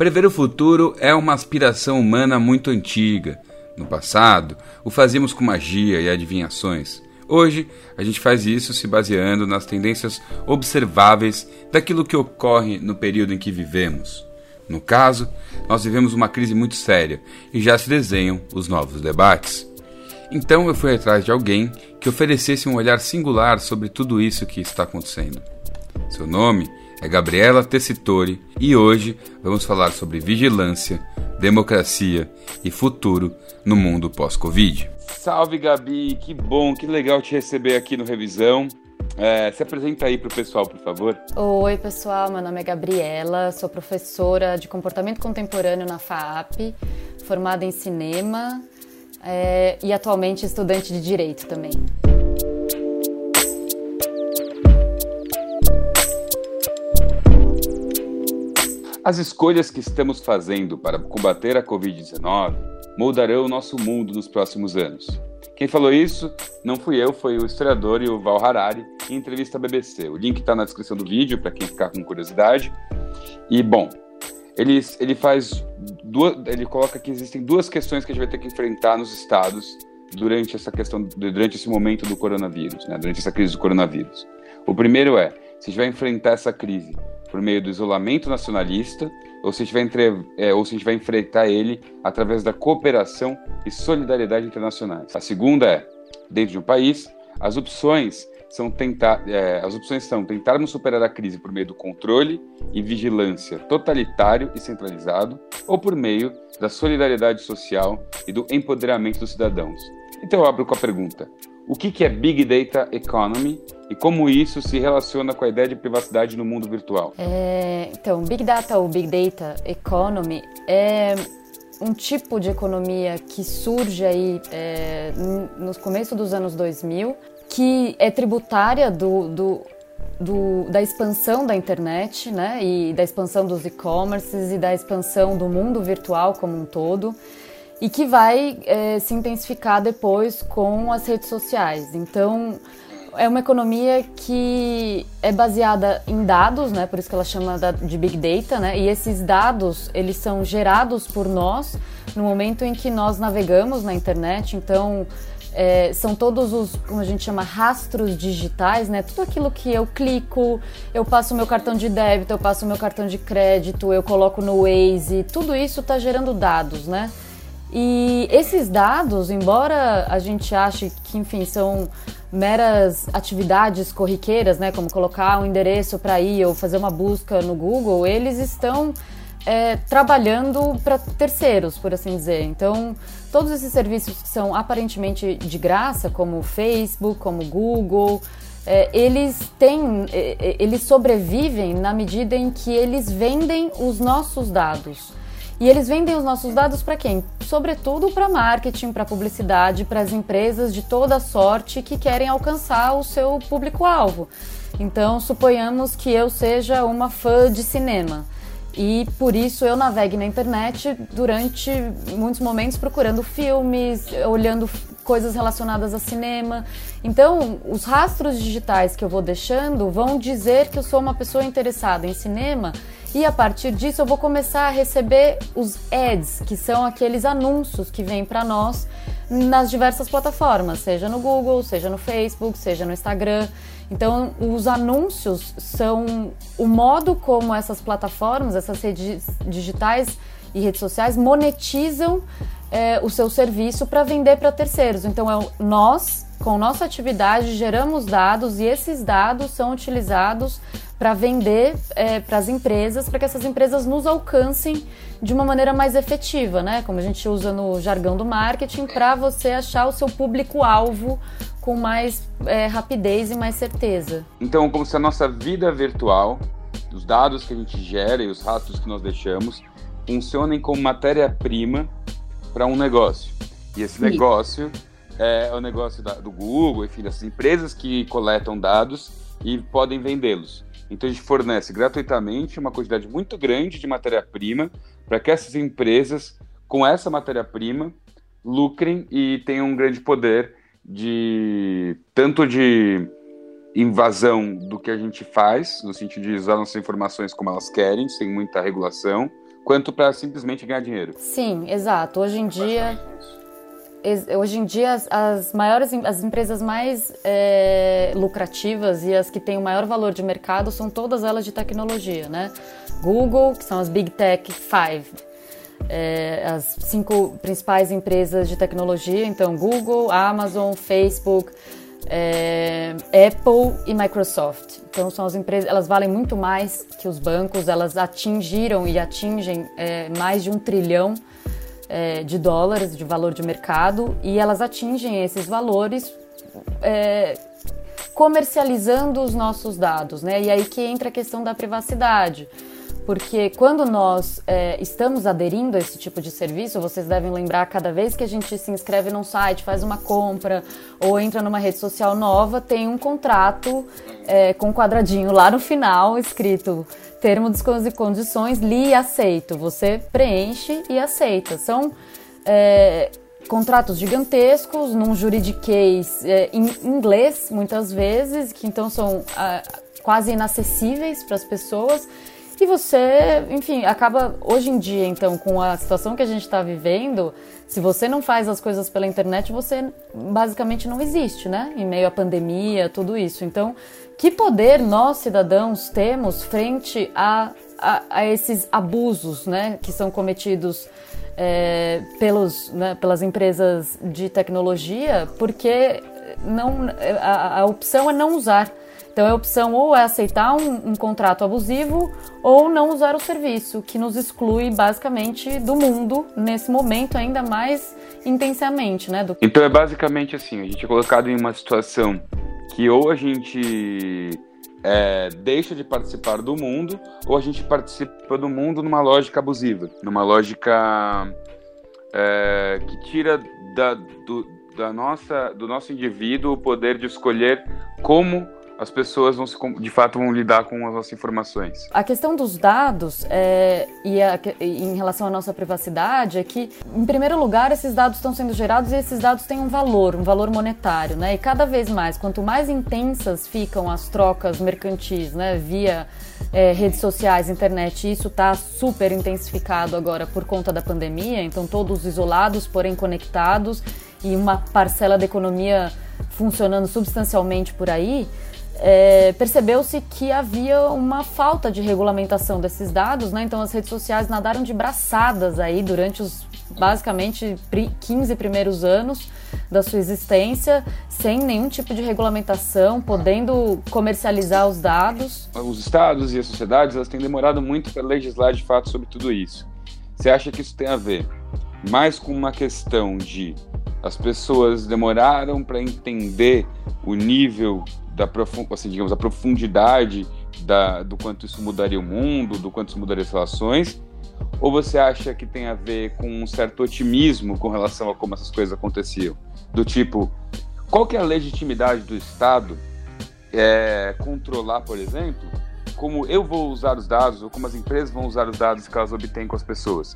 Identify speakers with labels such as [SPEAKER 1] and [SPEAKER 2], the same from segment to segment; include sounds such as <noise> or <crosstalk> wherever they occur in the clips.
[SPEAKER 1] Prever o futuro é uma aspiração humana muito antiga. No passado, o fazíamos com magia e adivinhações. Hoje, a gente faz isso se baseando nas tendências observáveis daquilo que ocorre no período em que vivemos. No caso, nós vivemos uma crise muito séria e já se desenham os novos debates. Então eu fui atrás de alguém que oferecesse um olhar singular sobre tudo isso que está acontecendo. Seu nome é Gabriela Tessitori e hoje vamos falar sobre vigilância, democracia e futuro no mundo pós-Covid. Salve Gabi, que bom, que legal te receber aqui no Revisão. É, se apresenta aí para o pessoal, por favor.
[SPEAKER 2] Oi, pessoal, meu nome é Gabriela, sou professora de comportamento contemporâneo na FAAP, formada em cinema é, e atualmente estudante de direito também.
[SPEAKER 1] As escolhas que estamos fazendo para combater a Covid-19 moldarão o nosso mundo nos próximos anos. Quem falou isso não fui eu, foi o historiador Yuval Harari em entrevista à BBC. O link está na descrição do vídeo para quem ficar com curiosidade. E bom, ele, ele faz duas, ele coloca que existem duas questões que a gente vai ter que enfrentar nos estados durante essa questão, durante esse momento do coronavírus, né, durante essa crise do coronavírus. O primeiro é se a gente vai enfrentar essa crise por meio do isolamento nacionalista ou se a gente vai, entre, é, ou se a gente vai enfrentar ele através da cooperação e solidariedade internacionais. A segunda é, dentro de um país, as opções são tentar, é, as opções são tentarmos superar a crise por meio do controle e vigilância totalitário e centralizado, ou por meio da solidariedade social e do empoderamento dos cidadãos. Então eu abro com a pergunta: o que é Big Data Economy e como isso se relaciona com a ideia de privacidade no mundo virtual?
[SPEAKER 2] É, então, Big Data ou Big Data Economy é um tipo de economia que surge aí é, nos começos dos anos 2000 que é tributária do, do, do, da expansão da internet, né, e da expansão dos e-commerces e da expansão do mundo virtual como um todo, e que vai é, se intensificar depois com as redes sociais. Então, é uma economia que é baseada em dados, né? Por isso que ela chama de Big Data, né? E esses dados, eles são gerados por nós no momento em que nós navegamos na internet. Então, é, são todos os, como a gente chama, rastros digitais, né? Tudo aquilo que eu clico, eu passo meu cartão de débito, eu passo meu cartão de crédito, eu coloco no Waze, tudo isso está gerando dados, né? E esses dados, embora a gente ache que, enfim, são meras atividades corriqueiras, né, como colocar um endereço para ir ou fazer uma busca no Google, eles estão é, trabalhando para terceiros, por assim dizer. Então, todos esses serviços que são aparentemente de graça, como Facebook, como Google, é, eles têm, é, é, eles sobrevivem na medida em que eles vendem os nossos dados. E eles vendem os nossos dados para quem? Sobretudo para marketing, para publicidade, para as empresas de toda sorte que querem alcançar o seu público-alvo. Então, suponhamos que eu seja uma fã de cinema. E por isso eu navegue na internet durante muitos momentos procurando filmes, olhando coisas relacionadas a cinema. Então, os rastros digitais que eu vou deixando vão dizer que eu sou uma pessoa interessada em cinema e a partir disso eu vou começar a receber os ads, que são aqueles anúncios que vêm para nós nas diversas plataformas, seja no Google, seja no Facebook, seja no Instagram. Então, os anúncios são o modo como essas plataformas, essas redes digitais e redes sociais monetizam é, o seu serviço para vender para terceiros. Então, é nós, com nossa atividade, geramos dados e esses dados são utilizados para vender é, para as empresas, para que essas empresas nos alcancem de uma maneira mais efetiva, né? Como a gente usa no jargão do marketing, para você achar o seu público-alvo com mais é, rapidez e mais certeza.
[SPEAKER 1] Então, como se a nossa vida virtual, os dados que a gente gera e os rastros que nós deixamos, funcionem como matéria-prima para um negócio. E esse Sim. Negócio é o negócio da, do Google, enfim, das empresas que coletam dados e podem vendê-los. Então a gente fornece gratuitamente uma quantidade muito grande de matéria-prima para que essas empresas, com essa matéria-prima, lucrem e tenham um grande poder de tanto de invasão do que a gente faz, no sentido de usar nossas informações como elas querem, sem muita regulação, quanto para simplesmente ganhar dinheiro.
[SPEAKER 2] Sim, exato. Hoje em dia hoje em dia as, as, maiores as empresas mais é, lucrativas e as que têm o maior valor de mercado são todas elas de tecnologia, né? Google, que são as Big Tech Five, é, as cinco principais empresas de tecnologia, então Google, Amazon, Facebook, é, Apple e Microsoft. Então são as empresas, elas valem muito mais que os bancos, elas atingiram e atingem mais de um trilhão é, de dólares de valor de mercado e elas atingem esses valores é, comercializando os nossos dados, né? E aí que entra a questão da privacidade porque quando nós é, estamos aderindo a esse tipo de serviço, vocês devem lembrar, cada vez que a gente se inscreve num site, faz uma compra ou entra numa rede social nova, tem um contrato é, com um quadradinho lá no final escrito termos e condições, li e aceito. Você preenche e aceita. São é, contratos gigantescos, num juridiquês é, em inglês, muitas vezes, que então são ah, quase inacessíveis para as pessoas que você, enfim, acaba hoje em dia, então, com a situação que a gente está vivendo, se você não faz as coisas pela internet, você basicamente não existe, né? Em meio à pandemia, tudo isso. Então, que poder nós, cidadãos, temos frente a, a, a esses abusos, né, que são cometidos é, pelos, né, pelas empresas de tecnologia, porque não, a, a opção é não usar. Então a opção ou é aceitar um, um, contrato abusivo ou não usar o serviço, que nos exclui basicamente do mundo nesse momento ainda mais intensamente, né? Do...
[SPEAKER 1] Então é basicamente assim, a gente é colocado em uma situação que ou a gente é, deixa de participar do mundo ou a gente participa do mundo numa lógica abusiva, numa lógica é, que tira da, do, da nossa, do nosso indivíduo o poder de escolher como as pessoas vão se, de fato vão lidar com as nossas informações.
[SPEAKER 2] A questão dos dados é, e a, em relação à nossa privacidade é que, em primeiro lugar, esses dados estão sendo gerados e esses dados têm um valor, um valor monetário, né? E cada vez mais, quanto mais intensas ficam as trocas mercantis, né, via é, redes sociais, internet, isso está super intensificado agora por conta da pandemia. Então, todos isolados, porém conectados e uma parcela da economia funcionando substancialmente por aí é, percebeu-se que havia uma falta de regulamentação desses dados, né? Então as redes sociais nadaram de braçadas aí durante os basicamente 15 primeiros anos da sua existência, sem nenhum tipo de regulamentação, podendo comercializar os dados.
[SPEAKER 1] Os estados e as sociedades elas têm demorado muito para legislar de fato sobre tudo isso. Você acha que isso tem a ver mais com uma questão de as pessoas demoraram para entender o nível da assim, digamos, a profundidade da, do quanto isso mudaria o mundo, do quanto isso mudaria as relações? Ou você acha que tem a ver com um certo otimismo com relação a como essas coisas aconteciam? Do tipo, qual que é a legitimidade do Estado é, controlar, por exemplo, como eu vou usar os dados ou como as empresas vão usar os dados que elas obtêm com as pessoas?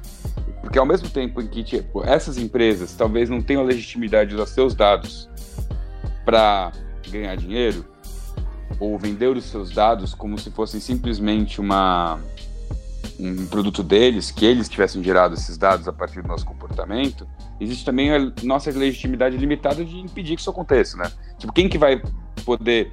[SPEAKER 1] Porque ao mesmo tempo em que tipo, essas empresas talvez não tenham a legitimidade de usar seus dados para ganhar dinheiro, ou vender os seus dados como se fossem simplesmente uma um produto deles, que eles tivessem gerado esses dados a partir do nosso comportamento, existe também a nossa legitimidade limitada de impedir que isso aconteça, né? Tipo, quem que vai poder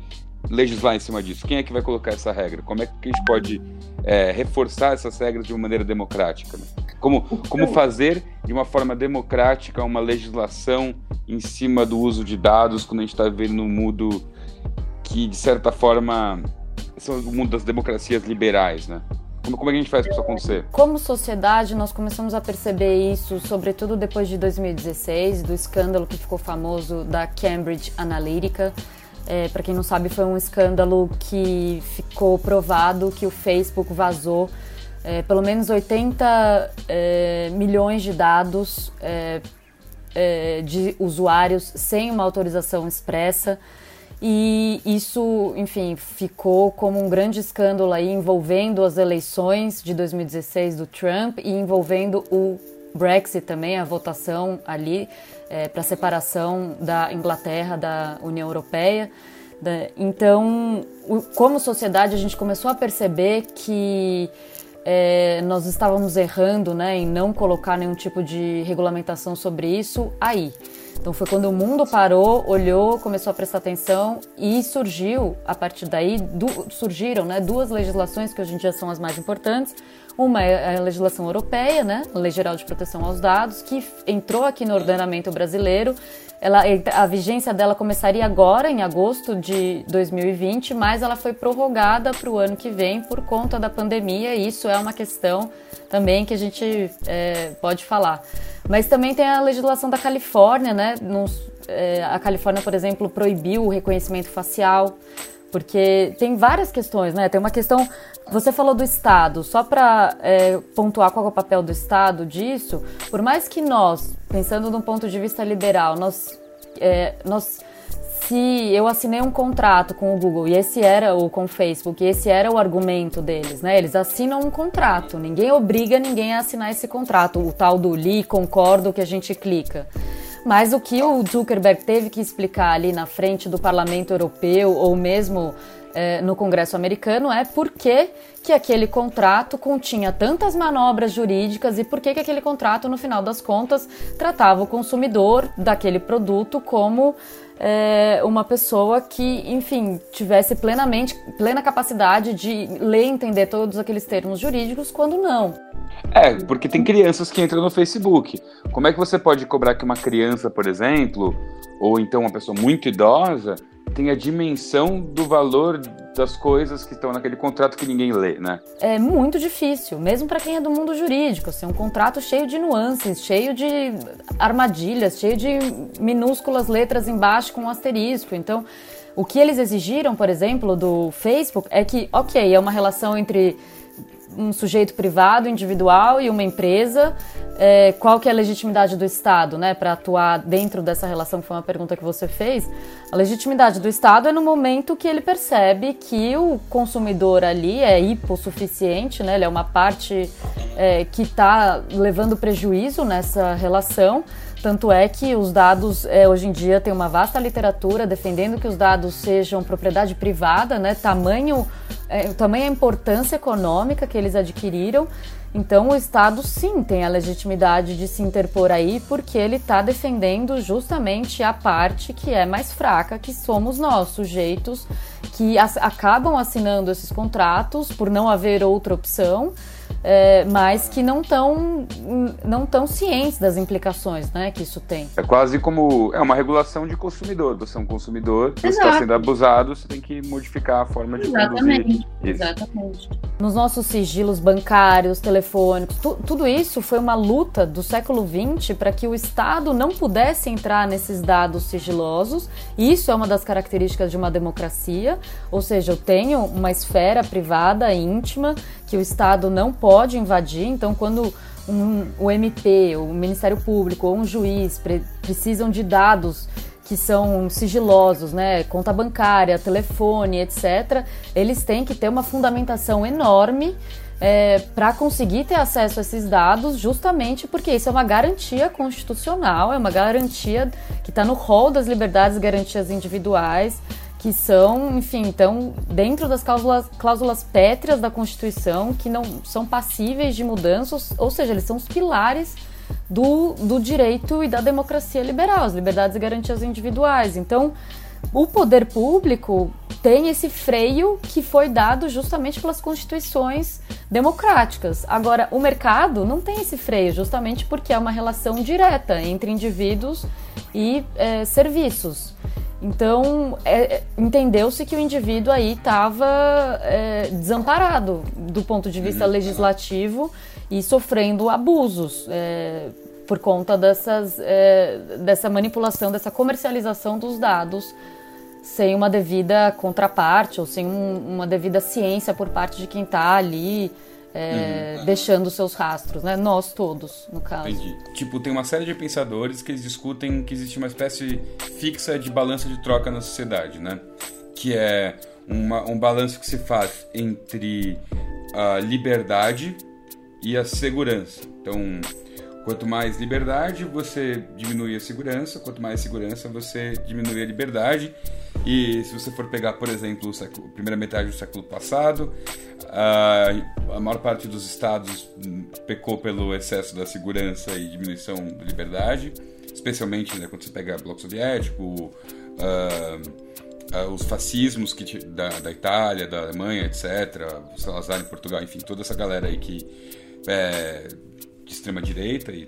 [SPEAKER 1] legislar em cima disso? Quem é que vai colocar essa regra? Como é que a gente pode é, reforçar essas regras de uma maneira democrática? Né? Como, como fazer de uma forma democrática uma legislação em cima do uso de dados quando a gente está vivendo num mundo que, de certa forma, são o mundo das democracias liberais, né? Como, como é que a gente faz isso acontecer?
[SPEAKER 2] Como sociedade, nós começamos a perceber isso, sobretudo depois de 2016, do escândalo que ficou famoso da Cambridge Analytica. É, para quem não sabe, foi um escândalo que ficou provado que o Facebook vazou é, pelo menos 80 é, milhões de dados é, é, de usuários sem uma autorização expressa. E isso, enfim, ficou como um grande escândalo aí envolvendo as eleições de 2016 do Trump e envolvendo o Brexit também, a votação ali é, para separação da Inglaterra da União Europeia. Então, como sociedade, a gente começou a perceber que é, nós estávamos errando né, em não colocar nenhum tipo de regulamentação sobre isso aí. Então foi quando o mundo parou, olhou, começou a prestar atenção e surgiu, a partir daí, surgiram né, duas legislações que hoje em dia são as mais importantes. Uma é a legislação europeia, né, a Lei Geral de Proteção aos Dados, que entrou aqui no ordenamento brasileiro. Ela, a vigência dela começaria agora, em agosto de 2020, mas ela foi prorrogada para o ano que vem por conta da pandemia, e isso é uma questão também que a gente é, pode falar. Mas também tem a legislação da Califórnia, né? Nos, é, a Califórnia, por exemplo, proibiu o reconhecimento facial, porque tem várias questões, né? Tem uma questão. Você falou do Estado, só para é, pontuar qual é o papel do Estado disso, por mais que nós, pensando um ponto de vista liberal, nós, é, nós se eu assinei um contrato com o Google e esse era o com o Facebook, e esse era o argumento deles, né? Eles assinam um contrato, ninguém obriga ninguém a assinar esse contrato, o tal do li, concordo que a gente clica. Mas o que o Zuckerberg teve que explicar ali na frente do Parlamento Europeu ou mesmo é, no Congresso americano é por que, que aquele contrato continha tantas manobras jurídicas e por que, que aquele contrato, no final das contas, tratava o consumidor daquele produto como é, uma pessoa que, enfim, tivesse plenamente, plena capacidade de ler e entender todos aqueles termos jurídicos, quando não.
[SPEAKER 1] É, porque tem crianças que entram no Facebook. Como é que você pode cobrar que uma criança, por exemplo, ou então uma pessoa muito idosa, tem a dimensão do valor das coisas que estão naquele contrato que ninguém lê, né?
[SPEAKER 2] É muito difícil, mesmo para quem é do mundo jurídico. Assim, um contrato cheio de nuances, cheio de armadilhas, cheio de minúsculas letras embaixo com um asterisco. Então, o que eles exigiram, por exemplo, do Facebook é que, ok, é uma relação entre um sujeito privado, individual e uma empresa, é, qual que é a legitimidade do Estado, né, para atuar dentro dessa relação, que foi uma pergunta que você fez. A legitimidade do Estado é no momento que ele percebe que o consumidor ali é hipossuficiente, né, ele é uma parte é, que está levando prejuízo nessa relação, tanto é que os dados, é, hoje em dia, tem uma vasta literatura defendendo que os dados sejam propriedade privada, né? Tamanho, é, tamanha importância econômica que eles adquiriram. Então, o Estado, sim, tem a legitimidade de se interpor aí, porque ele está defendendo justamente a parte que é mais fraca, que somos nós, sujeitos que acabam assinando esses contratos por não haver outra opção é, mas que não estão não tão cientes das implicações né, que isso tem.
[SPEAKER 1] É quase como é uma regulação de consumidor. Você é um consumidor, você está sendo abusado, você tem que modificar a forma de
[SPEAKER 2] Exatamente.
[SPEAKER 1] conduzir.
[SPEAKER 2] Isso. Exatamente. Nos nossos sigilos bancários, telefônicos, tu, tudo isso foi uma luta do século XX para que o Estado não pudesse entrar nesses dados sigilosos. Isso é uma das características de uma democracia, ou seja, eu tenho uma esfera privada, íntima, que o Estado não pode invadir. Então, quando um, o MP, o Ministério Público ou um juiz pre precisam de dados que são sigilosos, né, conta bancária, telefone, etc., eles têm que ter uma fundamentação enorme é, para conseguir ter acesso a esses dados, justamente porque isso é uma garantia constitucional, é uma garantia que está no rol das liberdades e garantias individuais que são, enfim, então dentro das cláusulas, cláusulas pétreas da Constituição, que não são passíveis de mudanças, ou seja, eles são os pilares do, do direito e da democracia liberal, as liberdades e garantias individuais. Então, o poder público tem esse freio que foi dado justamente pelas constituições democráticas. Agora, o mercado não tem esse freio, justamente porque é uma relação direta entre indivíduos e é, serviços. Então, é, é, entendeu-se que o indivíduo aí estava é, desamparado do ponto de vista uhum. legislativo e sofrendo abusos é, por conta dessas, é, dessa manipulação, dessa comercialização dos dados sem uma devida contraparte ou sem um, uma devida ciência por parte de quem está ali é, uhum. deixando seus rastros, né? Nós todos, no caso. Entendi.
[SPEAKER 1] Tipo, tem uma série de pensadores que eles discutem que existe uma espécie fixa de balança de troca na sociedade, né? Que é uma, um balanço que se faz entre a liberdade e a segurança. Então, Quanto mais liberdade, você diminui a segurança. Quanto mais segurança, você diminui a liberdade. E se você for pegar, por exemplo, a primeira metade do século passado, a, maior parte dos estados pecou pelo excesso da segurança e diminuição da liberdade, especialmente né, quando você pega o Bloco Soviético, uh, uh, os fascismos que, da, da Itália, da Alemanha, etc., Salazar em Portugal, enfim, toda essa galera aí que é, de extrema direita e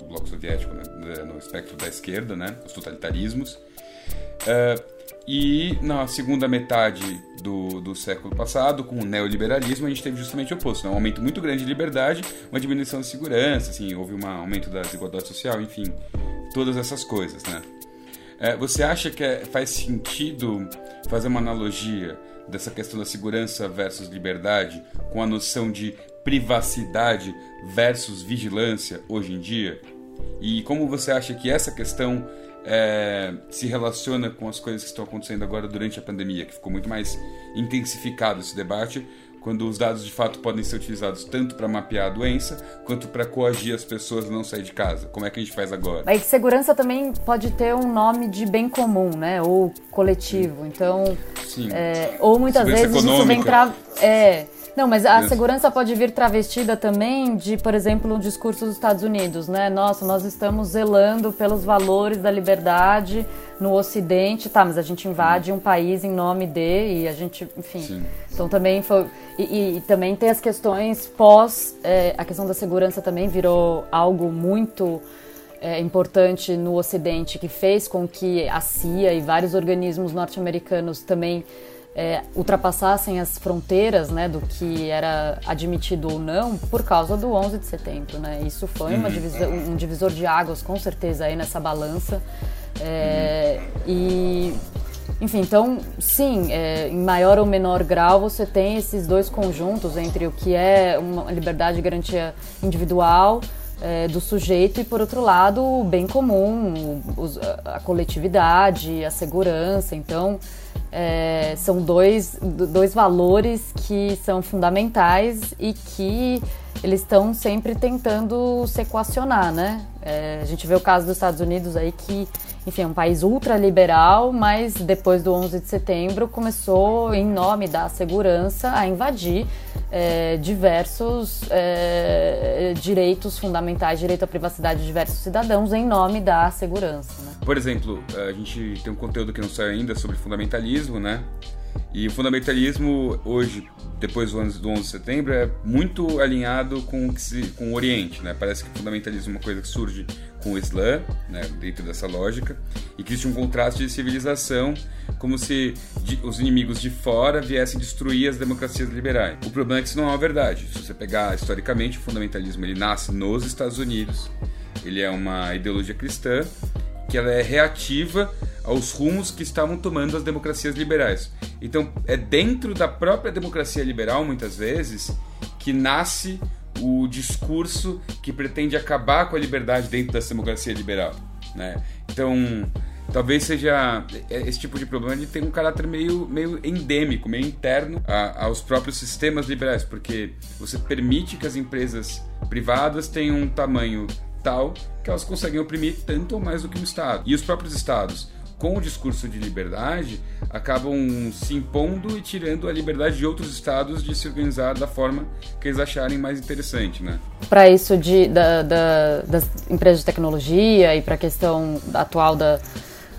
[SPEAKER 1] o bloco soviético né, no espectro da esquerda, né, os totalitarismos. Uh, e na segunda metade do, do século passado, com o neoliberalismo, a gente teve justamente o oposto: né? um aumento muito grande de liberdade, uma diminuição de segurança, assim, houve um aumento da desigualdade social, enfim, todas essas coisas. Né? Uh, você acha que é, faz sentido fazer uma analogia dessa questão da segurança versus liberdade com a noção de privacidade versus vigilância hoje em dia? E como você acha que essa questão é, se relaciona com as coisas que estão acontecendo agora durante a pandemia, que ficou muito mais intensificado esse debate, quando os dados de fato podem ser utilizados tanto para mapear a doença quanto para coagir as pessoas a não sair de casa. Como é que a gente faz agora?
[SPEAKER 2] Aí segurança também pode ter um nome de bem comum, né? Ou coletivo. Então, Sim. É, ou muitas segurança vezes econômica. isso vem tra... é, não, mas a segurança pode vir travestida também de, por exemplo, um discurso dos Estados Unidos, né? Nossa, nós estamos zelando pelos valores da liberdade no Ocidente, tá? Mas a gente invade um país em nome de e a gente, enfim. Sim. Então também foi e, e, também tem as questões pós é, a questão da segurança também virou algo muito é, importante no Ocidente que fez com que a CIA e vários organismos norte-americanos também é, ultrapassassem as fronteiras né, do que era admitido ou não por causa do 11 de setembro. Né? Isso foi uma uhum. um divisor de águas, com certeza, aí nessa balança. É, e, enfim, então, sim, é, em maior ou menor grau, você tem esses dois conjuntos entre o que é uma liberdade e garantia individual é, do sujeito e, por outro lado, o bem comum, os, a coletividade, a segurança. Então, é, são dois, dois valores que são fundamentais e que eles estão sempre tentando se equacionar, né? É, a gente vê o caso dos Estados Unidos aí que, enfim, é um país ultraliberal, mas depois do 11 de setembro começou, em nome da segurança, a invadir é, diversos é, direitos fundamentais, direito à privacidade de diversos cidadãos em nome da segurança. Né?
[SPEAKER 1] Por exemplo, a gente tem um conteúdo que não saiu ainda sobre fundamentalismo, né? E o fundamentalismo hoje, depois do 11, do 11 de setembro, é muito alinhado com, com o Oriente, né? Parece que o fundamentalismo é uma coisa que surge com o Islã, né? dentro dessa lógica, e que existe um contraste de civilização, como se os inimigos de fora viessem destruir as democracias liberais. O problema é que isso não é uma verdade. Se você pegar historicamente, o fundamentalismo ele nasce nos Estados Unidos, ele é uma ideologia cristã, que ela é reativa aos rumos que estavam tomando as democracias liberais. Então, é dentro da própria democracia liberal, muitas vezes, que nasce o discurso que pretende acabar com a liberdade dentro dessa democracia liberal. Né? Então, talvez seja esse tipo de problema ele tem um caráter meio, meio endêmico, meio interno a, aos próprios sistemas liberais, porque você permite que as empresas privadas tenham um tamanho tal que elas conseguem oprimir tanto ou mais do que o Estado. E os próprios Estados com o discurso de liberdade, acabam se impondo e tirando a liberdade de outros estados de se organizar da forma que eles acharem mais interessante, né?
[SPEAKER 2] Para isso de, da, da, das empresas de tecnologia e para a questão atual da,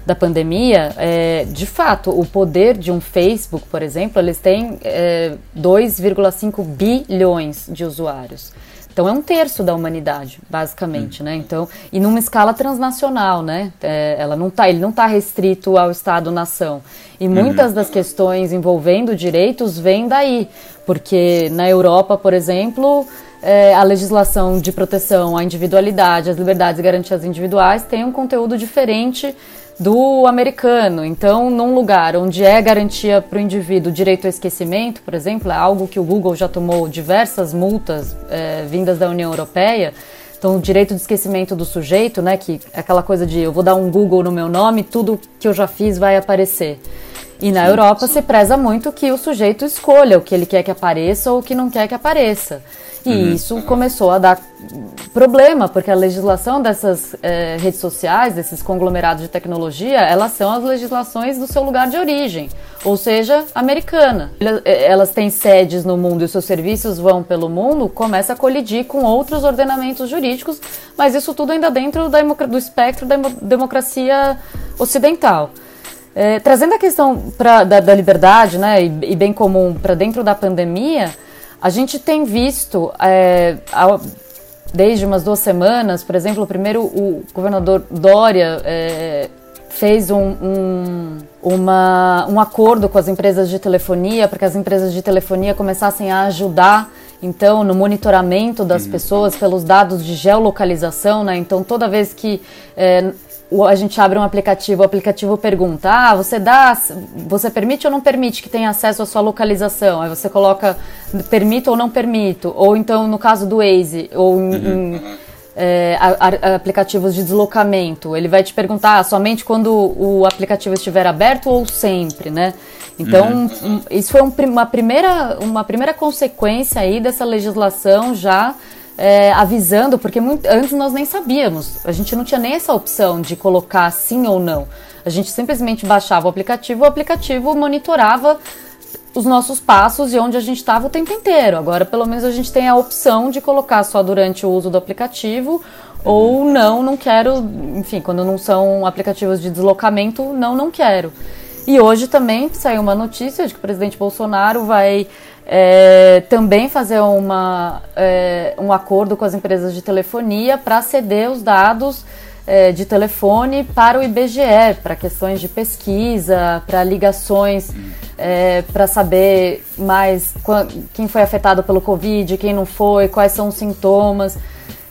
[SPEAKER 2] da pandemia, é, de fato, o poder de um Facebook, por exemplo, eles têm é, 2,5 bilhões de usuários. Então é um terço da humanidade, basicamente, hum. né? Então, e numa escala transnacional, né? É, ela não tá, ele não está restrito ao Estado-nação. E uhum. muitas das questões envolvendo direitos vêm daí, porque na Europa, por exemplo, é, a legislação de proteção à individualidade, às liberdades e garantias individuais tem um conteúdo diferente do americano. Então, num lugar onde é garantia para o indivíduo direito ao esquecimento, por exemplo, é algo que o Google já tomou diversas multas é, vindas da União Europeia. Então, o direito de esquecimento do sujeito, né, que é aquela coisa de eu vou dar um Google no meu nome, tudo que eu já fiz vai aparecer. E na sim, Europa sim. se preza muito que o sujeito escolha o que ele quer que apareça ou o que não quer que apareça. E uhum. isso começou a dar problema, porque a legislação dessas é, redes sociais, desses conglomerados de tecnologia, elas são as legislações do seu lugar de origem, ou seja, americana. É, elas têm sedes no mundo e os seus serviços vão pelo mundo, começa a colidir com outros ordenamentos jurídicos, mas isso tudo ainda dentro da, do espectro da democracia ocidental. É, trazendo a questão pra, da, da liberdade né, e, e bem comum para dentro da pandemia, a gente tem visto, é, desde umas duas semanas, por exemplo, primeiro o governador Dória é, fez um, um, uma, um acordo com as empresas de telefonia para que as empresas de telefonia começassem a ajudar então no monitoramento das uhum. pessoas pelos dados de geolocalização, né? Então toda vez que é, a gente abre um aplicativo, o aplicativo pergunta: ah, você dá, você permite ou não permite que tenha acesso à sua localização? Aí você coloca permito ou não permito, ou então no caso do Waze, ou em, uhum. em é, a, a, aplicativos de deslocamento, ele vai te perguntar ah, somente quando o aplicativo estiver aberto ou sempre, né? Então, uhum. um, isso foi um, uma, primeira, uma primeira consequência aí dessa legislação já é, avisando, porque muito, antes nós nem sabíamos, a gente não tinha nem essa opção de colocar sim ou não. A gente simplesmente baixava o aplicativo, o aplicativo monitorava os nossos passos e onde a gente estava o tempo inteiro. Agora, pelo menos, a gente tem a opção de colocar só durante o uso do aplicativo ou não, não quero. Enfim, quando não são aplicativos de deslocamento, não, não quero. E hoje também saiu uma notícia de que o presidente Bolsonaro vai é, também fazer uma, é, um acordo com as empresas de telefonia para ceder os dados é, de telefone para o IBGE, para questões de pesquisa, para ligações, é, para saber mais quem foi afetado pelo Covid, quem não foi, quais são os sintomas.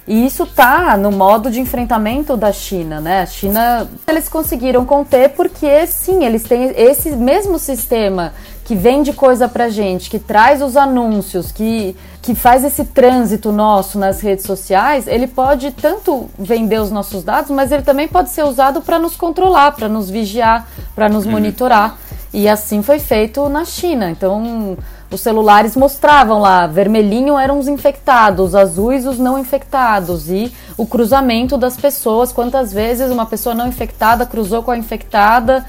[SPEAKER 2] E isso está no modo de enfrentamento da China, né? A China, eles conseguiram conter porque, sim, eles têm esse mesmo sistema que vende coisa pra gente, que traz os anúncios, que, que faz esse trânsito nosso nas redes sociais, ele pode tanto vender os nossos dados, mas ele também pode ser usado para nos controlar, para nos vigiar, para nos uhum. monitorar. E assim foi feito na China. Então, os celulares mostravam lá, vermelhinho eram os infectados, azuis os não infectados e o cruzamento das pessoas, quantas vezes uma pessoa não infectada cruzou com a infectada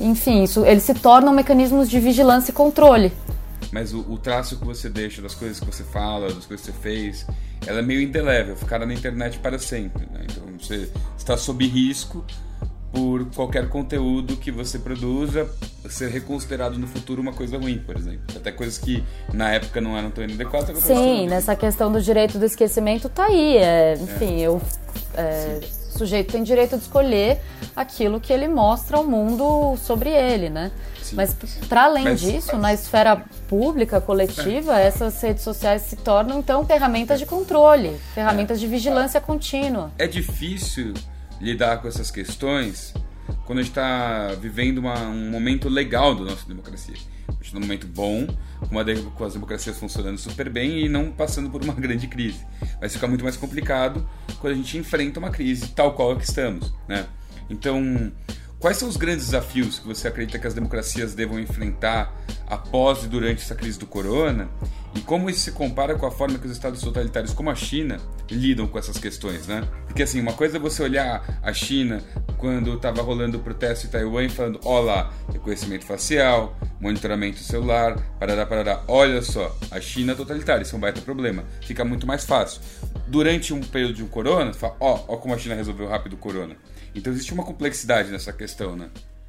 [SPEAKER 2] enfim, isso, eles se tornam mecanismos de vigilância e controle.
[SPEAKER 1] Mas o, o, traço que você deixa das coisas que você fala, das coisas que você fez, ela é meio indelével, ficará na internet para sempre. Né? Então você está sob risco por qualquer conteúdo que você produza ser reconsiderado no futuro uma coisa ruim, por exemplo. Até coisas que na época não eram tão inadequadas.
[SPEAKER 2] Sim, nessa questão do direito do esquecimento tá aí. É, enfim, é. eu. É, o sujeito tem direito de escolher aquilo que ele mostra ao mundo sobre ele, né? Sim. Mas para além Mas, disso, na esfera pública, coletiva, é. essas redes sociais se tornam então ferramentas de controle, ferramentas é. de vigilância contínua.
[SPEAKER 1] É difícil lidar com essas questões quando a gente está vivendo uma, um momento legal da nossa democracia. Num momento bom, com, uma, com as democracias funcionando super bem e não passando por uma <laughs> grande crise. Vai ficar muito mais complicado quando a gente enfrenta uma crise tal qual a que estamos, né? Então, quais são os grandes desafios que você acredita que as democracias devam enfrentar após e durante essa crise do corona? E como isso se compara com a forma que os estados totalitários como a China lidam com essas questões, né? Porque assim, uma coisa é você olhar a China quando estava rolando o protesto em Taiwan falando, olá, reconhecimento facial, monitoramento celular, parará, parará. Olha só, a China é totalitária, isso é um baita problema. Fica muito mais fácil. Durante um período de um corona, fala, ó, ó como a China resolveu rápido o corona. Então existe uma complexidade nessa questão, né?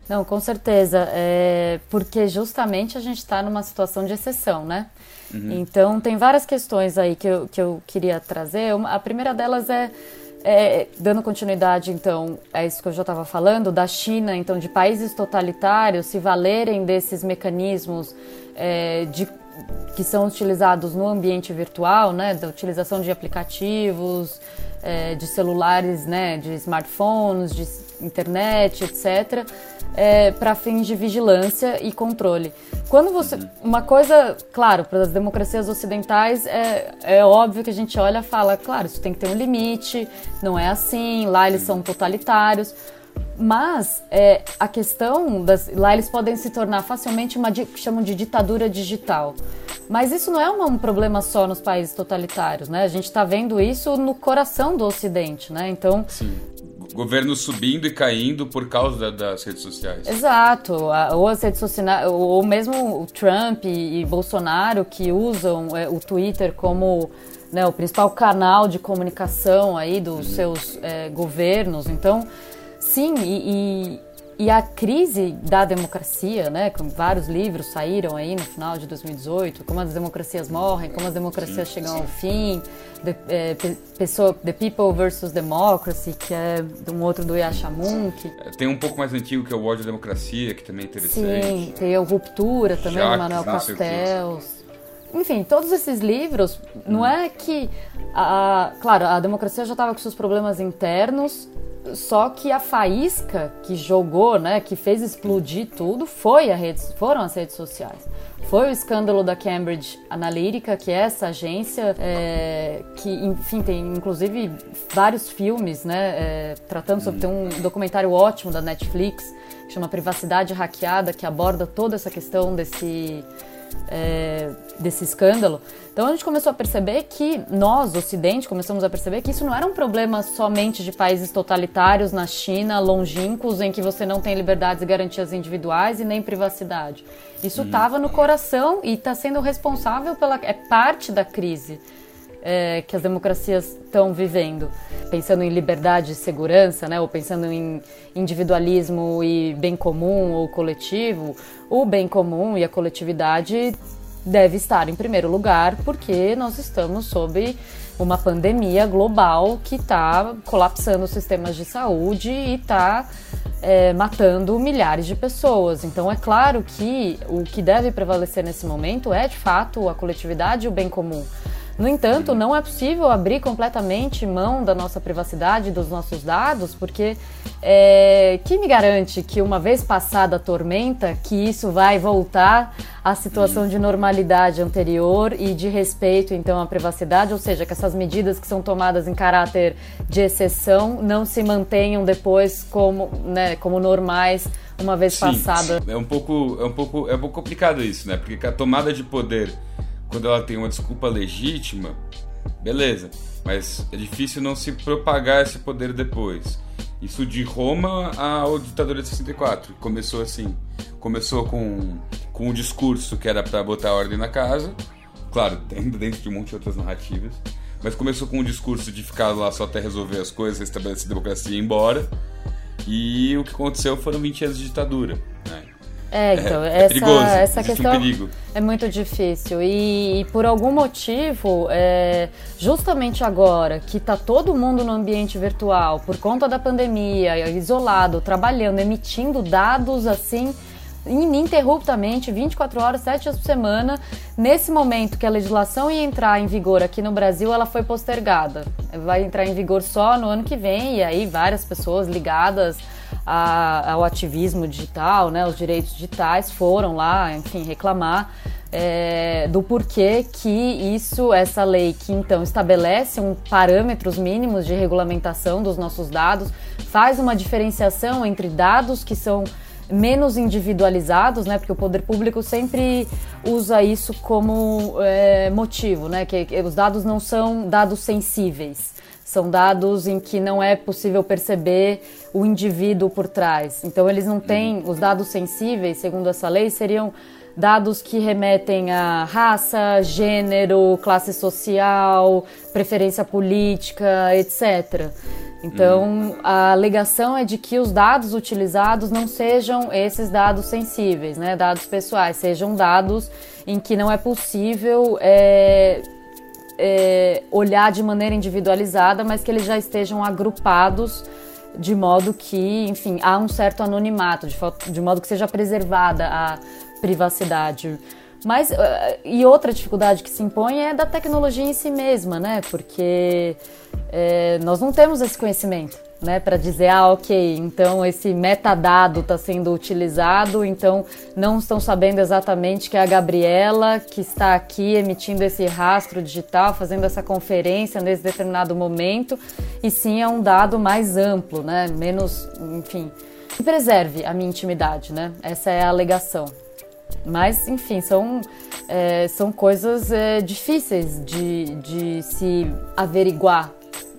[SPEAKER 2] Não, com certeza. É porque justamente a gente está numa situação de exceção, né? Uhum. Então tem várias questões aí que eu, que eu queria trazer. A primeira delas é, é dando continuidade, então, é isso que eu já estava falando, da China, então, de países totalitários se valerem desses mecanismos é, de que são utilizados no ambiente virtual, né, da utilização de aplicativos, é, de celulares, né, de smartphones, de internet, etc., é, para fins de vigilância e controle. Quando você, uma coisa, claro, para as democracias ocidentais é, é óbvio que a gente olha e fala, claro, isso tem que ter um limite, não é assim, lá eles são totalitários. Mas é, a questão das, lá eles podem se tornar facilmente uma que chamam de ditadura digital. Mas isso não é um problema só nos países totalitários, né? A gente está vendo isso no coração do Ocidente, né? Então,
[SPEAKER 1] Sim governo subindo e caindo por causa das redes sociais.
[SPEAKER 2] Exato, ou as redes sociais, ou mesmo o Trump e Bolsonaro que usam é, o Twitter como né, o principal canal de comunicação aí dos uhum. seus é, governos. Então, sim, e, e e a crise da democracia, né, com vários livros saíram aí no final de 2018, como as democracias morrem, como as democracias sim, chegam sim. ao fim, the, é, pessoa, the People versus Democracy, que é um outro do Yasha Munk.
[SPEAKER 1] É, tem um pouco mais antigo que é o Ódio à Democracia, que também é interessante.
[SPEAKER 2] Sim, tem o Ruptura também, Jacques, do Manuel Castells. Enfim, todos esses livros, não hum. é que... A, claro, a democracia já estava com seus problemas internos, só que a faísca que jogou, né, que fez explodir tudo, foi a rede, foram as redes sociais. Foi o escândalo da Cambridge Analytica, que é essa agência é, que, enfim, tem inclusive vários filmes, né, é, tratando sobre. Tem um documentário ótimo da Netflix, que chama Privacidade Hackeada, que aborda toda essa questão desse é, desse escândalo. Então a gente começou a perceber que nós, Ocidente, começamos a perceber que isso não era um problema somente de países totalitários na China, longínquos, em que você não tem liberdades e garantias individuais e nem privacidade. Isso estava no coração e está sendo responsável pela é parte da crise é, que as democracias estão vivendo, pensando em liberdade e segurança, né, ou pensando em individualismo e bem comum ou coletivo, o bem comum e a coletividade deve estar em primeiro lugar, porque nós estamos sob uma pandemia global que está colapsando os sistemas de saúde e está é, matando milhares de pessoas. Então é claro que o que deve prevalecer nesse momento é de fato a coletividade e o bem comum. No entanto, não é possível abrir completamente mão da nossa privacidade, dos nossos dados, porque é, que me garante que uma vez passada a tormenta, que isso vai voltar à situação de normalidade anterior e de respeito então à privacidade, ou seja, que essas medidas que são tomadas em caráter de exceção não se mantenham depois como, né, como normais uma vez Sim, passada.
[SPEAKER 1] É um pouco, é um pouco, é um pouco complicado isso, né? Porque a tomada de poder quando ela tem uma desculpa legítima, beleza. Mas é difícil não se propagar esse poder depois. Isso de Roma ao ditadura de 64. Começou assim. Começou com, com um discurso que era para botar ordem na casa. Claro, <laughs> dentro de um monte de outras narrativas. Mas começou com um discurso de ficar lá só até resolver as coisas, estabelecer democracia e ir embora. E o que aconteceu foram 20 anos de ditadura. Né?
[SPEAKER 2] É, então, é, essa, perigoso, essa questão um é muito difícil. E, e por algum motivo, é, justamente agora que está todo mundo no ambiente virtual, por conta da pandemia, isolado, trabalhando, emitindo dados assim ininterruptamente, 24 horas, 7 dias por semana. Nesse momento que a legislação ia entrar em vigor aqui no Brasil, ela foi postergada. Vai entrar em vigor só no ano que vem, e aí várias pessoas ligadas a, ao ativismo digital, né, os direitos digitais, foram lá, enfim, reclamar é, do porquê que isso, essa lei que então estabelece um parâmetros mínimos de regulamentação dos nossos dados, faz uma diferenciação entre dados que são menos individualizados, né? Porque o poder público sempre usa isso como é, motivo, né? Que, que, os dados não são dados sensíveis. São dados em que não é possível perceber o indivíduo por trás. Então, eles não têm. Os dados sensíveis, segundo essa lei, seriam dados que remetem a raça, gênero, classe social, preferência política, etc. Então, a alegação é de que os dados utilizados não sejam esses dados sensíveis, né, dados pessoais, sejam dados em que não é possível é, é, olhar de maneira individualizada, mas que eles já estejam agrupados de modo que, enfim, há um certo anonimato, de, de modo que seja preservada a privacidade. Mas, uh, e outra dificuldade que se impõe é da tecnologia em si mesma, né? Porque é, nós não temos esse conhecimento né, para dizer, ah, ok, então esse metadado está sendo utilizado, então não estão sabendo exatamente que é a Gabriela que está aqui emitindo esse rastro digital, fazendo essa conferência nesse determinado momento, e sim é um dado mais amplo, né, menos, enfim, que preserve a minha intimidade, né, essa é a alegação. Mas, enfim, são, é, são coisas é, difíceis de, de se averiguar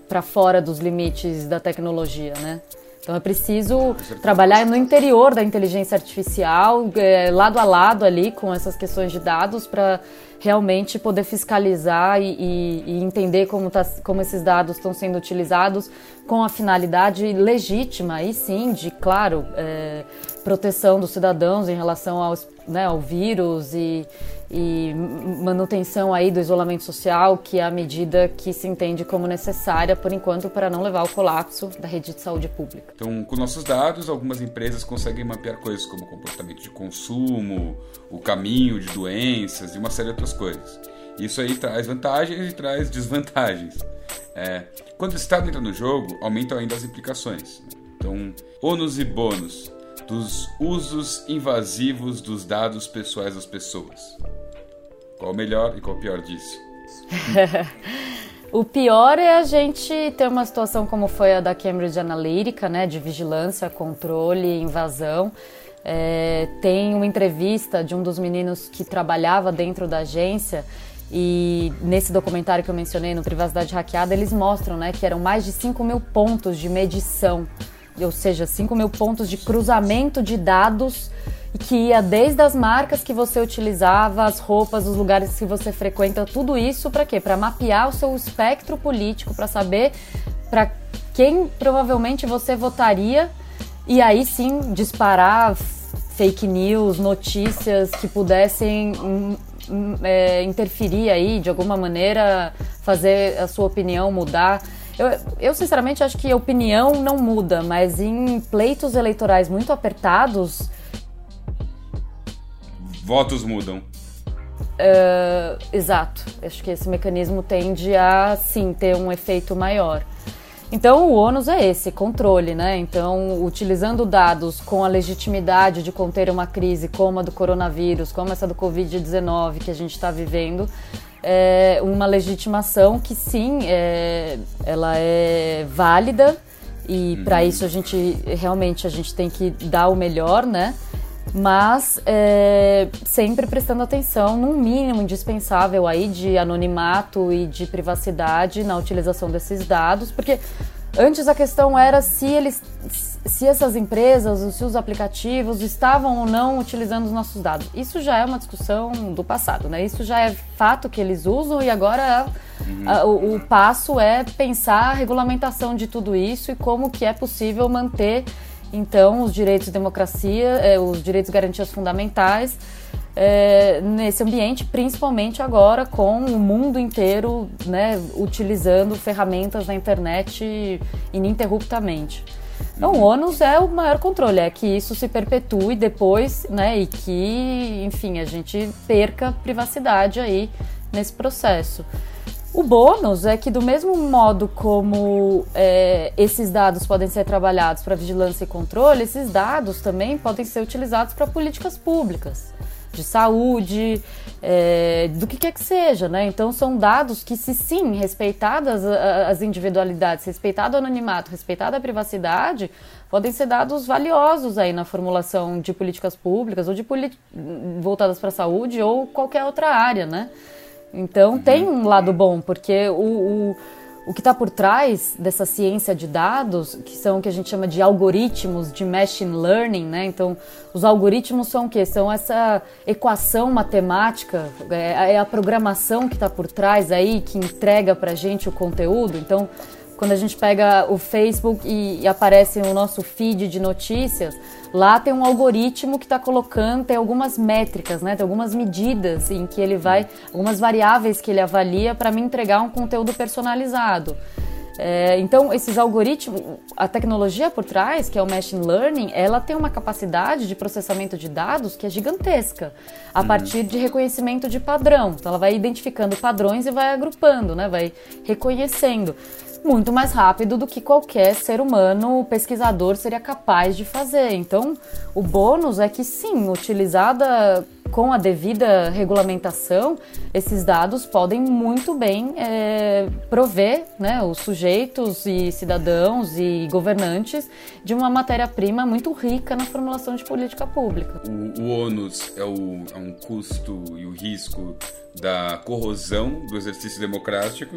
[SPEAKER 2] para fora dos limites da tecnologia, né? Então é preciso trabalhar no interior da inteligência artificial, é, lado a lado ali com essas questões de dados para realmente poder fiscalizar e, e, e entender como, tá, como esses dados estão sendo utilizados com a finalidade legítima, aí sim, de, claro, é, proteção dos cidadãos em relação aos, né, ao vírus e, e manutenção aí do isolamento social, que é a medida que se entende como necessária, por enquanto, para não levar ao colapso da rede de saúde pública.
[SPEAKER 1] Então, com nossos dados, algumas empresas conseguem mapear coisas como comportamento de consumo, o caminho de doenças e uma série de outras coisas. Isso aí traz vantagens e traz desvantagens. É, quando o Estado entra no jogo, aumentam ainda as implicações. Então, ônus e bônus dos usos invasivos dos dados pessoais das pessoas. Qual o melhor e qual o pior disso? <laughs>
[SPEAKER 2] o pior é a gente ter uma situação como foi a da Cambridge Analytica, né, de vigilância, controle, invasão. É, tem uma entrevista de um dos meninos que trabalhava dentro da agência e nesse documentário que eu mencionei, no Privacidade Hackeada, eles mostram né, que eram mais de 5 mil pontos de medição, ou seja, 5 mil pontos de cruzamento de dados que ia desde as marcas que você utilizava, as roupas, os lugares que você frequenta, tudo isso para quê? Para mapear o seu espectro político, para saber para quem provavelmente você votaria e aí sim disparar fake news, notícias que pudessem é, interferir aí de alguma maneira, fazer a sua opinião mudar. Eu, eu, sinceramente acho que a opinião não muda, mas em pleitos eleitorais muito apertados.
[SPEAKER 1] Votos mudam.
[SPEAKER 2] Uh, exato. Acho que esse mecanismo tende a sim ter um efeito maior. Então, o ônus é esse, controle, né? Então, utilizando dados com a legitimidade de conter uma crise como a do coronavírus, como essa do Covid-19 que a gente está vivendo, é uma legitimação que sim, é, ela é válida e uhum. para isso a gente realmente a gente tem que dar o melhor, né? Mas é, sempre prestando atenção num mínimo indispensável aí de anonimato e de privacidade na utilização desses dados, porque antes a questão era se eles, se essas empresas, os aplicativos estavam ou não utilizando os nossos dados. Isso já é uma discussão do passado, né? Isso já é fato que eles usam e agora o, o passo é pensar a regulamentação de tudo isso e como que é possível manter então, os direitos de democracia, é, os direitos e garantias fundamentais é, nesse ambiente, principalmente agora com o mundo inteiro né, utilizando ferramentas da internet ininterruptamente. Então, o ônus é o maior controle, é que isso se perpetue depois, né, e que, enfim, a gente perca privacidade aí nesse processo. O bônus é que, do mesmo modo como é, esses dados podem ser trabalhados para vigilância e controle, esses dados também podem ser utilizados para políticas públicas, de saúde, é, do que quer que seja, né? Então, são dados que, se sim, respeitadas as individualidades, respeitado o anonimato, respeitada a privacidade, podem ser dados valiosos aí na formulação de políticas públicas ou de voltadas para a saúde ou qualquer outra área, né? Então tem um lado bom, porque o, o, o que está por trás dessa ciência de dados, que são o que a gente chama de algoritmos de machine learning, né? Então, os algoritmos são o quê? São essa equação matemática, é, é a programação que está por trás aí, que entrega para a gente o conteúdo. Então, quando a gente pega o Facebook e, e aparece o nosso feed de notícias, lá tem um algoritmo que está colocando, tem algumas métricas, né? Tem algumas medidas em que ele vai, algumas variáveis que ele avalia para me entregar um conteúdo personalizado. É, então, esses algoritmos, a tecnologia por trás, que é o machine learning, ela tem uma capacidade de processamento de dados que é gigantesca, a uhum. partir de reconhecimento de padrão. Então, ela vai identificando padrões e vai agrupando, né? vai reconhecendo muito mais rápido do que qualquer ser humano pesquisador seria capaz de fazer. Então, o bônus é que sim, utilizada com a devida regulamentação, esses dados podem muito bem é, prover né, os sujeitos e cidadãos e governantes de uma matéria-prima muito rica na formulação de política pública.
[SPEAKER 1] O, o ônus é, o, é um custo e o risco da corrosão do exercício democrático,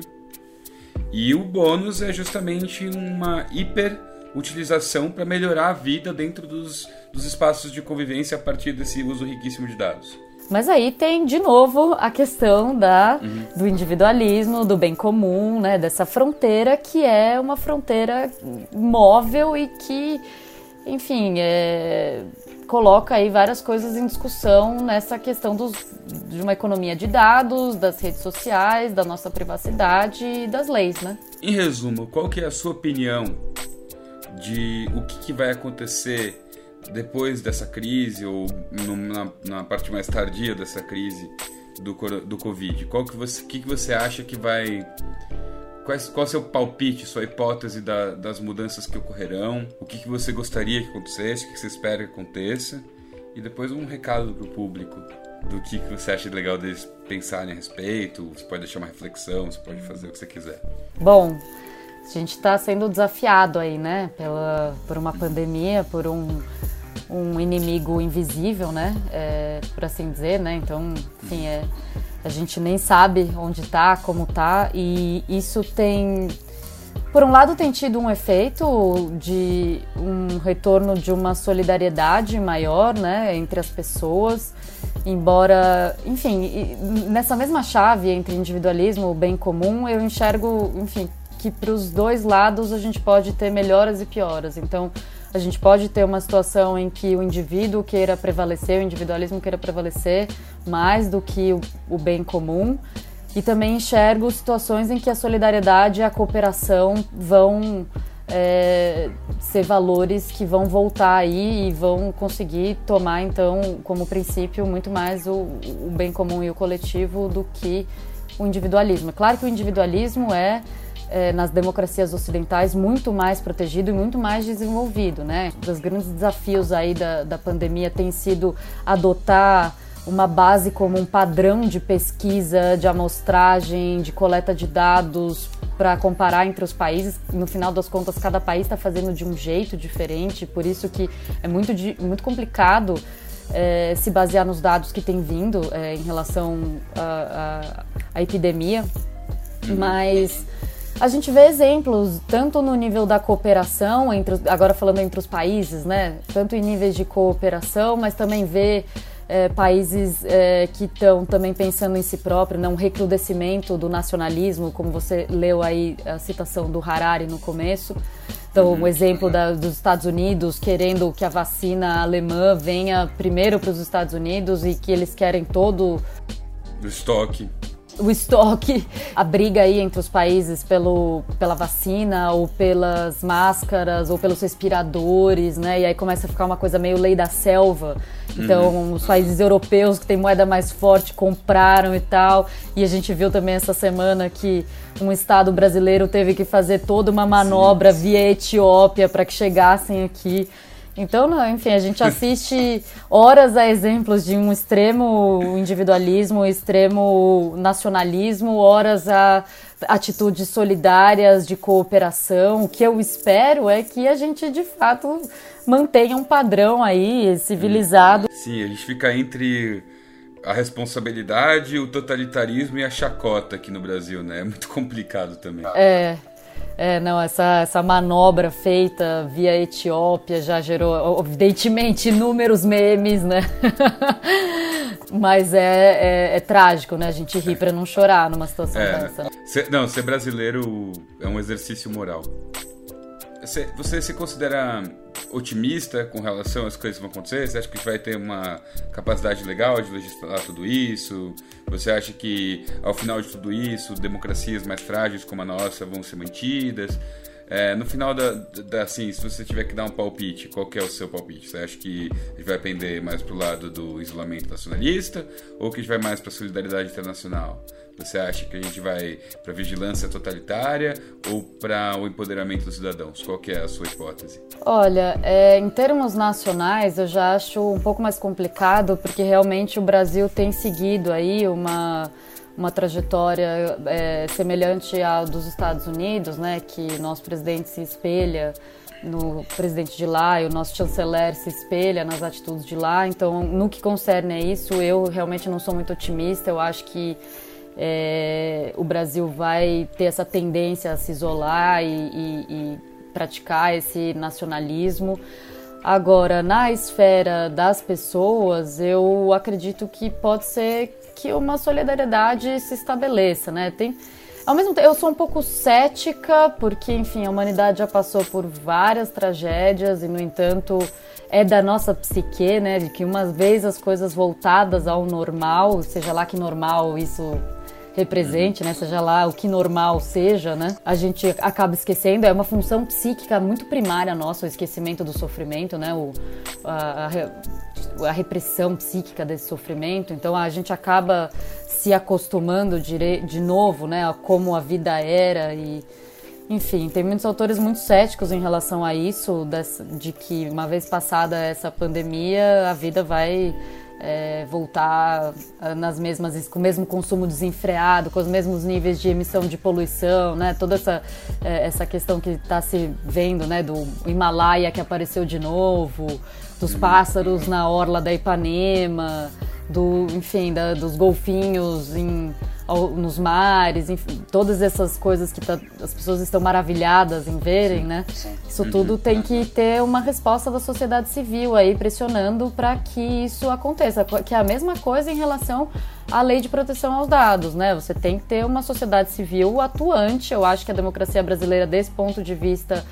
[SPEAKER 1] e o bônus é justamente uma hiper utilização para melhorar a vida dentro dos, dos espaços de convivência a partir desse uso riquíssimo de dados.
[SPEAKER 2] Mas aí tem de novo a questão da, uhum. do individualismo, do bem comum, né, dessa fronteira que é uma fronteira móvel e que, enfim, é, coloca aí várias coisas em discussão nessa questão dos, de uma economia de dados, das redes sociais, da nossa privacidade e das leis, né?
[SPEAKER 1] Em resumo, qual que é a sua opinião de o que, que vai acontecer depois dessa crise ou no, na, na, parte mais tardia dessa crise do, do Covid? Qual que você, que, que você acha que vai... Qual, qual é o seu palpite, sua hipótese da, das mudanças que ocorrerão? O que, que você gostaria que acontecesse? O que você espera que aconteça? E depois um recado para o público do que, que você acha legal deles pensarem a respeito. Você pode deixar uma reflexão, você pode fazer o que você quiser.
[SPEAKER 2] Bom, a gente está sendo desafiado aí, né? Pela, por uma pandemia, por um, um inimigo invisível, né? É, por assim dizer, né? Então, enfim, é, a gente nem sabe onde está, como está, e isso tem, por um lado, tem tido um efeito de um retorno de uma solidariedade maior, né, entre as pessoas, embora, enfim, nessa mesma chave entre individualismo e bem comum, eu enxergo, enfim, que para os dois lados a gente pode ter melhoras e pioras. Então, a gente pode ter uma situação em que o indivíduo queira prevalecer, o individualismo queira prevalecer mais do que o, o bem comum. E também enxergo situações em que a solidariedade e a cooperação vão é, ser valores que vão voltar aí e vão conseguir tomar, então, como princípio, muito mais o, o bem comum e o coletivo do que o individualismo. É claro que o individualismo é é, nas democracias ocidentais muito mais protegido e muito mais desenvolvido, né? Um dos grandes desafios aí da, da pandemia tem sido adotar uma base como um padrão de pesquisa, de amostragem, de coleta de dados para comparar entre os países. No final das contas, cada país está fazendo de um jeito diferente, por isso que é muito, muito complicado é, se basear nos dados que tem vindo é, em relação à epidemia. Uhum. Mas a gente vê exemplos tanto no nível da cooperação entre agora falando entre os países, né? Tanto em níveis de cooperação, mas também vê é, países é, que estão também pensando em si próprio, né? um recrudescimento do nacionalismo, como você leu aí a citação do Harari no começo. Então, o um exemplo da, dos Estados Unidos querendo que a vacina alemã venha primeiro para os Estados Unidos e que eles querem todo
[SPEAKER 1] o estoque
[SPEAKER 2] o estoque, a briga aí entre os países pelo, pela vacina ou pelas máscaras ou pelos respiradores, né? E aí começa a ficar uma coisa meio lei da selva. Então, uhum. os países europeus que têm moeda mais forte compraram e tal. E a gente viu também essa semana que um estado brasileiro teve que fazer toda uma manobra sim, via Etiópia para que chegassem aqui. Então, não, enfim, a gente assiste horas a exemplos de um extremo individualismo, extremo nacionalismo, horas a atitudes solidárias de cooperação. O que eu espero é que a gente de fato mantenha um padrão aí civilizado.
[SPEAKER 1] Sim, a gente fica entre a responsabilidade, o totalitarismo e a chacota aqui no Brasil, né? É muito complicado também.
[SPEAKER 2] É. É, não, essa, essa manobra feita via Etiópia já gerou, evidentemente, inúmeros memes, né? <laughs> Mas é, é, é, trágico, né? A gente ri pra não chorar numa situação é, dessa.
[SPEAKER 1] Ser, não, ser brasileiro é um exercício moral. Você, você se considera otimista com relação às coisas que vão acontecer? Você acha que vai ter uma capacidade legal de legislar tudo isso? Você acha que ao final de tudo isso, democracias mais frágeis como a nossa vão ser mantidas? É, no final da, da, assim, se você tiver que dar um palpite, qual é o seu palpite? Você acha que a gente vai pender mais pro lado do isolamento nacionalista ou que a gente vai mais para solidariedade internacional? Você acha que a gente vai para vigilância totalitária ou para o empoderamento dos cidadãos? Qual que é a sua hipótese?
[SPEAKER 2] Olha, é, em termos nacionais, eu já acho um pouco mais complicado, porque realmente o Brasil tem seguido aí uma uma trajetória é, semelhante à dos Estados Unidos, né, que nosso presidente se espelha no presidente de lá e o nosso chanceler se espelha nas atitudes de lá. Então, no que concerne a isso, eu realmente não sou muito otimista. Eu acho que é, o Brasil vai ter essa tendência a se isolar e, e, e praticar esse nacionalismo. Agora, na esfera das pessoas, eu acredito que pode ser que uma solidariedade se estabeleça, né? Tem, ao mesmo tempo, eu sou um pouco cética, porque, enfim, a humanidade já passou por várias tragédias e, no entanto, é da nossa psique, né? De que uma vez as coisas voltadas ao normal, seja lá que normal isso represente, né? Seja lá o que normal seja, né? A gente acaba esquecendo. É uma função psíquica muito primária nossa, o esquecimento do sofrimento, né? O, a, a, a repressão psíquica desse sofrimento. Então a gente acaba se acostumando de, de novo, né? A como a vida era e enfim, tem muitos autores muito céticos em relação a isso, de que uma vez passada essa pandemia, a vida vai é, voltar ah, nas mesmas com o mesmo consumo desenfreado, com os mesmos níveis de emissão de poluição, né? Toda essa é, essa questão que está se vendo, né? Do Himalaia que apareceu de novo, dos pássaros na orla da Ipanema, do enfim, da, dos golfinhos em ao, nos mares, enfim, todas essas coisas que tá, as pessoas estão maravilhadas em verem, sim, né? Sim. Isso uhum. tudo tem que ter uma resposta da sociedade civil aí pressionando para que isso aconteça, que é a mesma coisa em relação à lei de proteção aos dados, né? Você tem que ter uma sociedade civil atuante. Eu acho que a democracia brasileira desse ponto de vista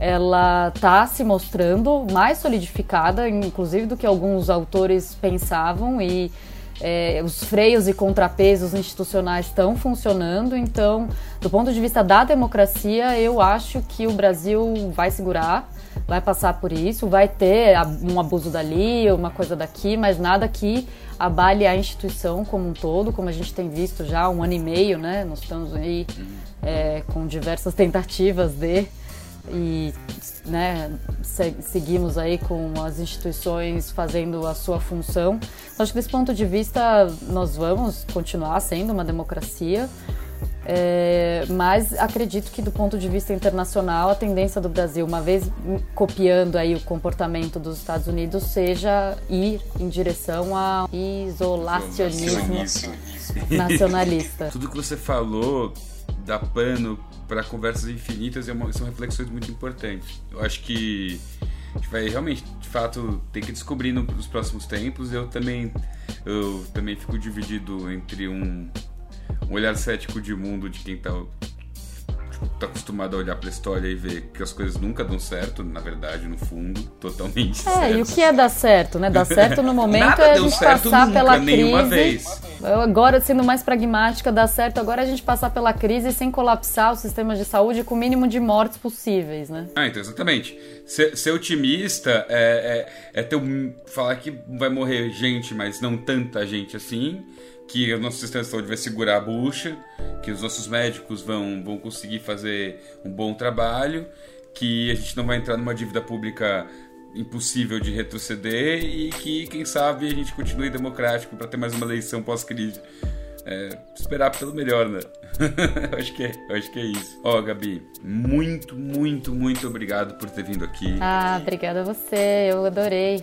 [SPEAKER 2] ela está se mostrando mais solidificada, inclusive do que alguns autores pensavam e é, os freios e contrapesos institucionais estão funcionando, então, do ponto de vista da democracia, eu acho que o Brasil vai segurar, vai passar por isso, vai ter um abuso dali, uma coisa daqui, mas nada que abale a instituição como um todo, como a gente tem visto já há um ano e meio, né? Nós estamos aí é, com diversas tentativas de e né, seguimos aí com as instituições fazendo a sua função. Acho que desse ponto de vista nós vamos continuar sendo uma democracia, é, mas acredito que do ponto de vista internacional a tendência do Brasil, uma vez copiando aí o comportamento dos Estados Unidos, seja ir em direção ao isolacionismo nacionalista.
[SPEAKER 1] Tudo que você falou dá pano para conversas infinitas é são reflexões muito importantes. Eu acho que a gente vai realmente, de fato, ter que descobrir nos próximos tempos. Eu também, eu também fico dividido entre um, um olhar cético de mundo de quem está tá acostumado a olhar pra história e ver que as coisas nunca dão certo, na verdade, no fundo, totalmente
[SPEAKER 2] é,
[SPEAKER 1] certo.
[SPEAKER 2] e o que é dar certo, né? Dar certo no <laughs> momento é a gente passar nunca, pela crise. Vez. Agora, sendo mais pragmática, dar certo agora é a gente passar pela crise sem colapsar o sistema de saúde com o mínimo de mortes possíveis, né?
[SPEAKER 1] Ah, então, exatamente. Ser, ser otimista é, é, é ter um, falar que vai morrer gente, mas não tanta gente assim que o nosso sistema de saúde vai segurar a bucha, que os nossos médicos vão, vão conseguir fazer um bom trabalho, que a gente não vai entrar numa dívida pública impossível de retroceder e que, quem sabe, a gente continue democrático para ter mais uma eleição pós-crise. É, esperar pelo melhor, né? <laughs> acho que é, acho que é isso. Ó, oh, Gabi, muito, muito, muito obrigado por ter vindo aqui.
[SPEAKER 2] Ah, obrigada a você, eu adorei.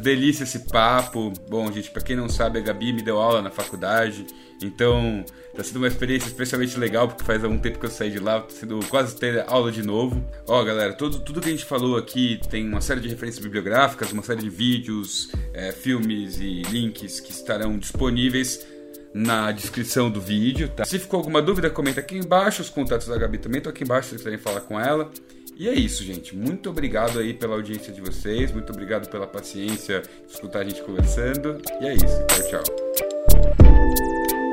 [SPEAKER 1] Delícia esse papo. Bom, gente, para quem não sabe, a Gabi me deu aula na faculdade, então tá sendo uma experiência especialmente legal, porque faz algum tempo que eu saí de lá, tá sendo quase ter aula de novo. Ó, galera, tudo, tudo que a gente falou aqui tem uma série de referências bibliográficas, uma série de vídeos, é, filmes e links que estarão disponíveis na descrição do vídeo, tá? Se ficou alguma dúvida, comenta aqui embaixo. Os contatos da Gabi também estão aqui embaixo se vocês quiserem falar com ela. E é isso, gente. Muito obrigado aí pela audiência de vocês. Muito obrigado pela paciência de escutar a gente conversando. E é isso. Tchau, tchau.